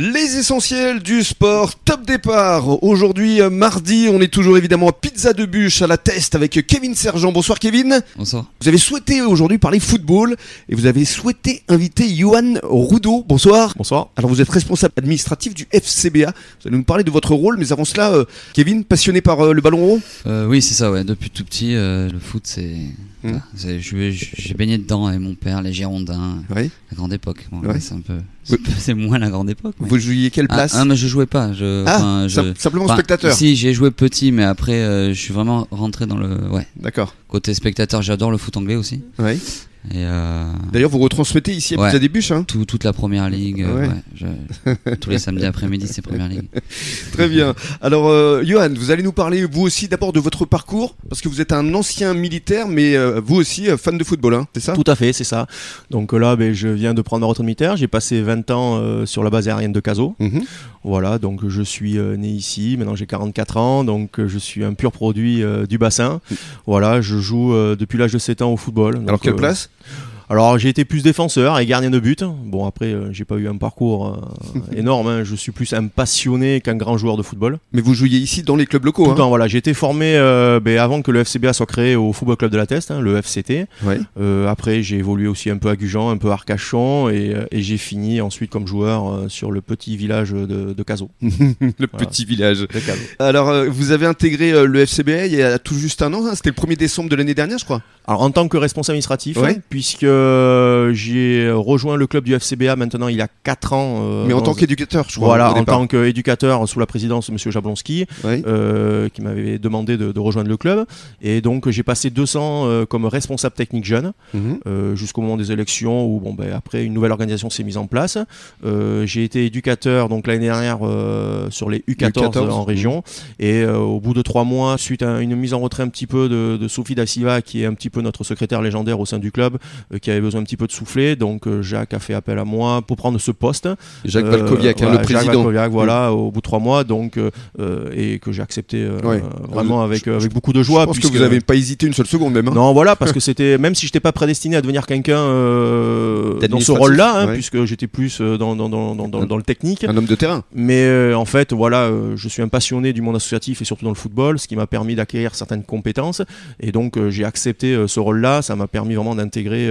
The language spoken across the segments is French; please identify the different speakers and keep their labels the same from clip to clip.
Speaker 1: Les essentiels du sport, top départ. Aujourd'hui, euh, mardi, on est toujours évidemment à Pizza de Bûche à la test avec Kevin Sergent. Bonsoir Kevin.
Speaker 2: Bonsoir.
Speaker 1: Vous avez souhaité aujourd'hui parler football et vous avez souhaité inviter Johan Roudot. Bonsoir.
Speaker 3: Bonsoir.
Speaker 1: Alors vous êtes responsable administratif du FCBA. Vous allez nous parler de votre rôle, mais avant cela, euh, Kevin, passionné par euh, le ballon rond
Speaker 2: Euh, oui, c'est ça, ouais. Depuis tout petit, euh, le foot, c'est. C'est- J'ai baigné dedans avec mon père, les Girondins,
Speaker 1: Oui.
Speaker 2: la grande époque. Bon,
Speaker 1: Ouais.
Speaker 2: là, c'est un peu. C'est moins la grande époque. mais-
Speaker 1: Vous jouiez quelle
Speaker 2: Ah,
Speaker 1: place
Speaker 2: ah, mais je jouais pas. Je,
Speaker 1: Ah,
Speaker 2: je-
Speaker 1: sim- simplement spectateur.
Speaker 2: Si, j'ai joué petit, mais après, euh, je suis vraiment rentré dans le. Ouais.
Speaker 1: D'accord.
Speaker 2: Côté spectateur, j'adore le foot anglais aussi.
Speaker 1: Oui.
Speaker 2: Et euh,
Speaker 1: D'ailleurs, vous retransmettez ici à
Speaker 2: Ouais.
Speaker 1: Pizza des Bûches. Hein
Speaker 2: tout- toute la première ligue. euh,
Speaker 1: Ouais.
Speaker 2: ouais, je- tous les samedis après-midi, c'est première ligue.
Speaker 1: Très bien. Alors, euh, Johan, vous allez nous parler, vous aussi, d'abord de votre parcours, parce que vous êtes un ancien militaire, mais euh, vous aussi, euh, fan de football, hein, c'est ça?
Speaker 3: Tout à fait, c'est ça. Donc euh, là, ben, je viens de prendre ma retraite militaire. J'ai passé 20 ans euh, sur la base aérienne de Cazaux.
Speaker 1: Mhm.
Speaker 3: Voilà, donc je suis euh, né ici. Maintenant, j'ai 44 ans, donc euh, je suis un pur produit euh, du bassin. Voilà, je joue euh, depuis l'âge de 7 ans au football.
Speaker 1: Alors, quelle
Speaker 3: euh,
Speaker 1: place
Speaker 3: Alors, j'ai été plus défenseur et gardien de but. Bon, après, euh, j'ai pas eu un parcours euh, énorme. hein. Je suis plus un passionné qu'un grand joueur de football.
Speaker 1: Mais vous jouiez ici dans les clubs locaux,
Speaker 3: Tout
Speaker 1: hein
Speaker 3: temps, voilà, j'ai été formé euh, ben, avant que le FCBA soit créé au Football Club de la Teste, hein, le FCT.
Speaker 1: Ouais.
Speaker 3: Euh, après, j'ai évolué aussi un peu à Gujan, un peu à Arcachon, et, et j'ai fini ensuite comme joueur euh, sur le petit village de, de Cazaux.
Speaker 1: le petit village.
Speaker 3: De Cazaux.
Speaker 1: Alors, vous avez intégré le FCBA il y a tout juste un an, c'était le 1er décembre de l'année dernière, je crois.
Speaker 3: Alors, en tant que responsable administratif,
Speaker 1: Ouais.
Speaker 3: puisque euh, j'ai rejoint le club du FCBA maintenant il y a 4 ans. euh,
Speaker 1: mais en tant qu'éducateur, je crois.
Speaker 3: Voilà, en tant qu'éducateur sous la présidence de M. Jablonski, euh, qui m'avait demandé de, de rejoindre le club. Et donc, j'ai passé 200 euh, comme responsable technique jeune.
Speaker 1: Mhm.
Speaker 3: jusqu'au moment des élections où bon ben après une nouvelle organisation s'est mise en place. J'ai été éducateur donc l'année dernière sur les U14,
Speaker 1: U14,
Speaker 3: en région et au bout de trois mois suite à une mise en retrait un petit peu de, de Sophie Da Silva qui est un petit peu notre secrétaire légendaire au sein du club euh, qui avait besoin un petit peu de souffler donc euh, Jacques a fait appel à moi pour prendre ce poste.
Speaker 1: Jacques
Speaker 3: Euh,
Speaker 1: Valkoviak, hein, le
Speaker 3: Jacques
Speaker 1: président.
Speaker 3: Valkoviak, voilà au bout de trois mois donc euh, euh, et que j'ai accepté euh, vraiment avec
Speaker 1: Je-
Speaker 3: avec beaucoup de
Speaker 1: Je
Speaker 3: joie.
Speaker 1: pense que
Speaker 3: puisque-
Speaker 1: vous n'avez pas hésité une seule seconde même. hein.
Speaker 3: non, voilà, parce que c'était, même si je n'étais pas prédestiné à devenir quelqu'un dans ce rôle-là, hein,
Speaker 1: ouais.
Speaker 3: puisque j'étais plus dans, dans, dans, dans, dans- le technique.
Speaker 1: Un homme de terrain.
Speaker 3: Mais en fait, voilà, je suis un passionné du monde associatif et surtout dans le football, ce qui m'a permis d'acquérir certaines compétences. Et donc, j'ai accepté ce rôle-là. Ça m'a permis vraiment d'intégrer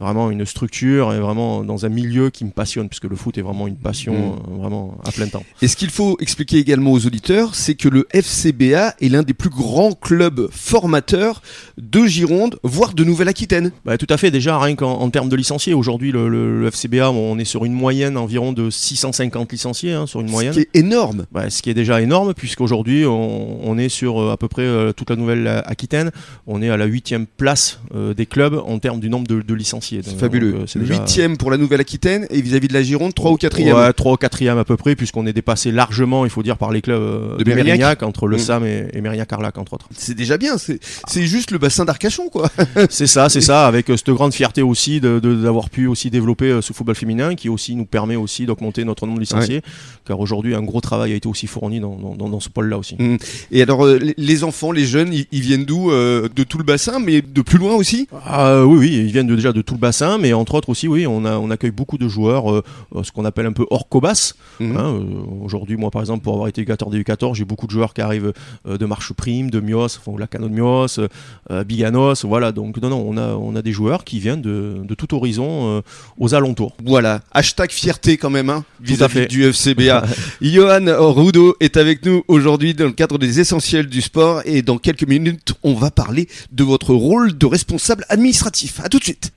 Speaker 3: vraiment une structure et vraiment dans un milieu qui me passionne, puisque le foot est vraiment une passion,
Speaker 1: Mm.
Speaker 3: euh, vraiment à plein temps.
Speaker 1: Et ce qu'il faut expliquer également aux auditeurs, c'est que le FCBA est l'un des plus grands clubs formateurs de Gironde, voire de Nouvelle-Aquitaine.
Speaker 3: Bah, tout à fait, déjà, rien qu'en en termes de licenciés, aujourd'hui, le, le- le FCBA, on est sur une moyenne environ de 650 licenciés, hein, sur une moyenne.
Speaker 1: Ce qui est énorme.
Speaker 3: Bah, ce qui est déjà énorme, puisqu'aujourd'hui, on, on est sur euh, à peu près euh, toute la Nouvelle-Aquitaine. On est à la huitième place euh, des clubs en termes du nombre de, de licenciés.
Speaker 1: C'est fabuleux.
Speaker 3: euh, c'est déjà-
Speaker 1: Huitième pour la Nouvelle-Aquitaine et vis-à-vis de la Gironde, 3 ou 4
Speaker 3: Ouais, 3 ou 4 à peu près, puisqu'on est dépassé largement, il faut dire, par les clubs euh,
Speaker 1: De
Speaker 3: de,
Speaker 1: Mérignac.
Speaker 3: Mérignac, entre le
Speaker 1: Mm.
Speaker 3: SAM et, et Mérignac-Arlac, entre autres.
Speaker 1: C'est déjà bien. C'est juste le bassin d'Arcachon, quoi.
Speaker 3: c'est ça, c'est ça, avec euh, cette grande fierté aussi de- de- d'avoir pu aussi développer euh, ce football féminin, qui aussi nous permet aussi d'augmenter notre nombre de licenciés, car aujourd'hui, un gros travail a été aussi fourni dans, dans- dans- dans ce pôle-là aussi.
Speaker 1: Et alors, euh, les- enfants, les jeunes, ils, ils viennent d'où De tout le bassin, mais de plus loin aussi?
Speaker 3: Ah, oui, oui, ils viennent de- déjà de tout le bassin, mais entre autres aussi, oui, on, a, on accueille beaucoup de joueurs, euh, euh, ce qu'on appelle un peu hors cobas.
Speaker 1: Mhm.
Speaker 3: hein, euh, Aujourd'hui, moi, par exemple, pour avoir été éducateur U14, j'ai beaucoup de joueurs qui arrivent euh, de Marche Prime, de Mios, enfin, la Cano de Mios, Biganos, voilà. Donc, non, non, on a, on a des joueurs qui viennent de, de tout horizon aux alentours.
Speaker 1: Voilà, hashtag fierté quand même, hein, vis-à-vis du FCBA. Johan Rudo est avec nous aujourd'hui dans le cadre des essentiels du sport et dans quelques minutes, on va parler de votre rôle de responsable administratif. À tout de suite.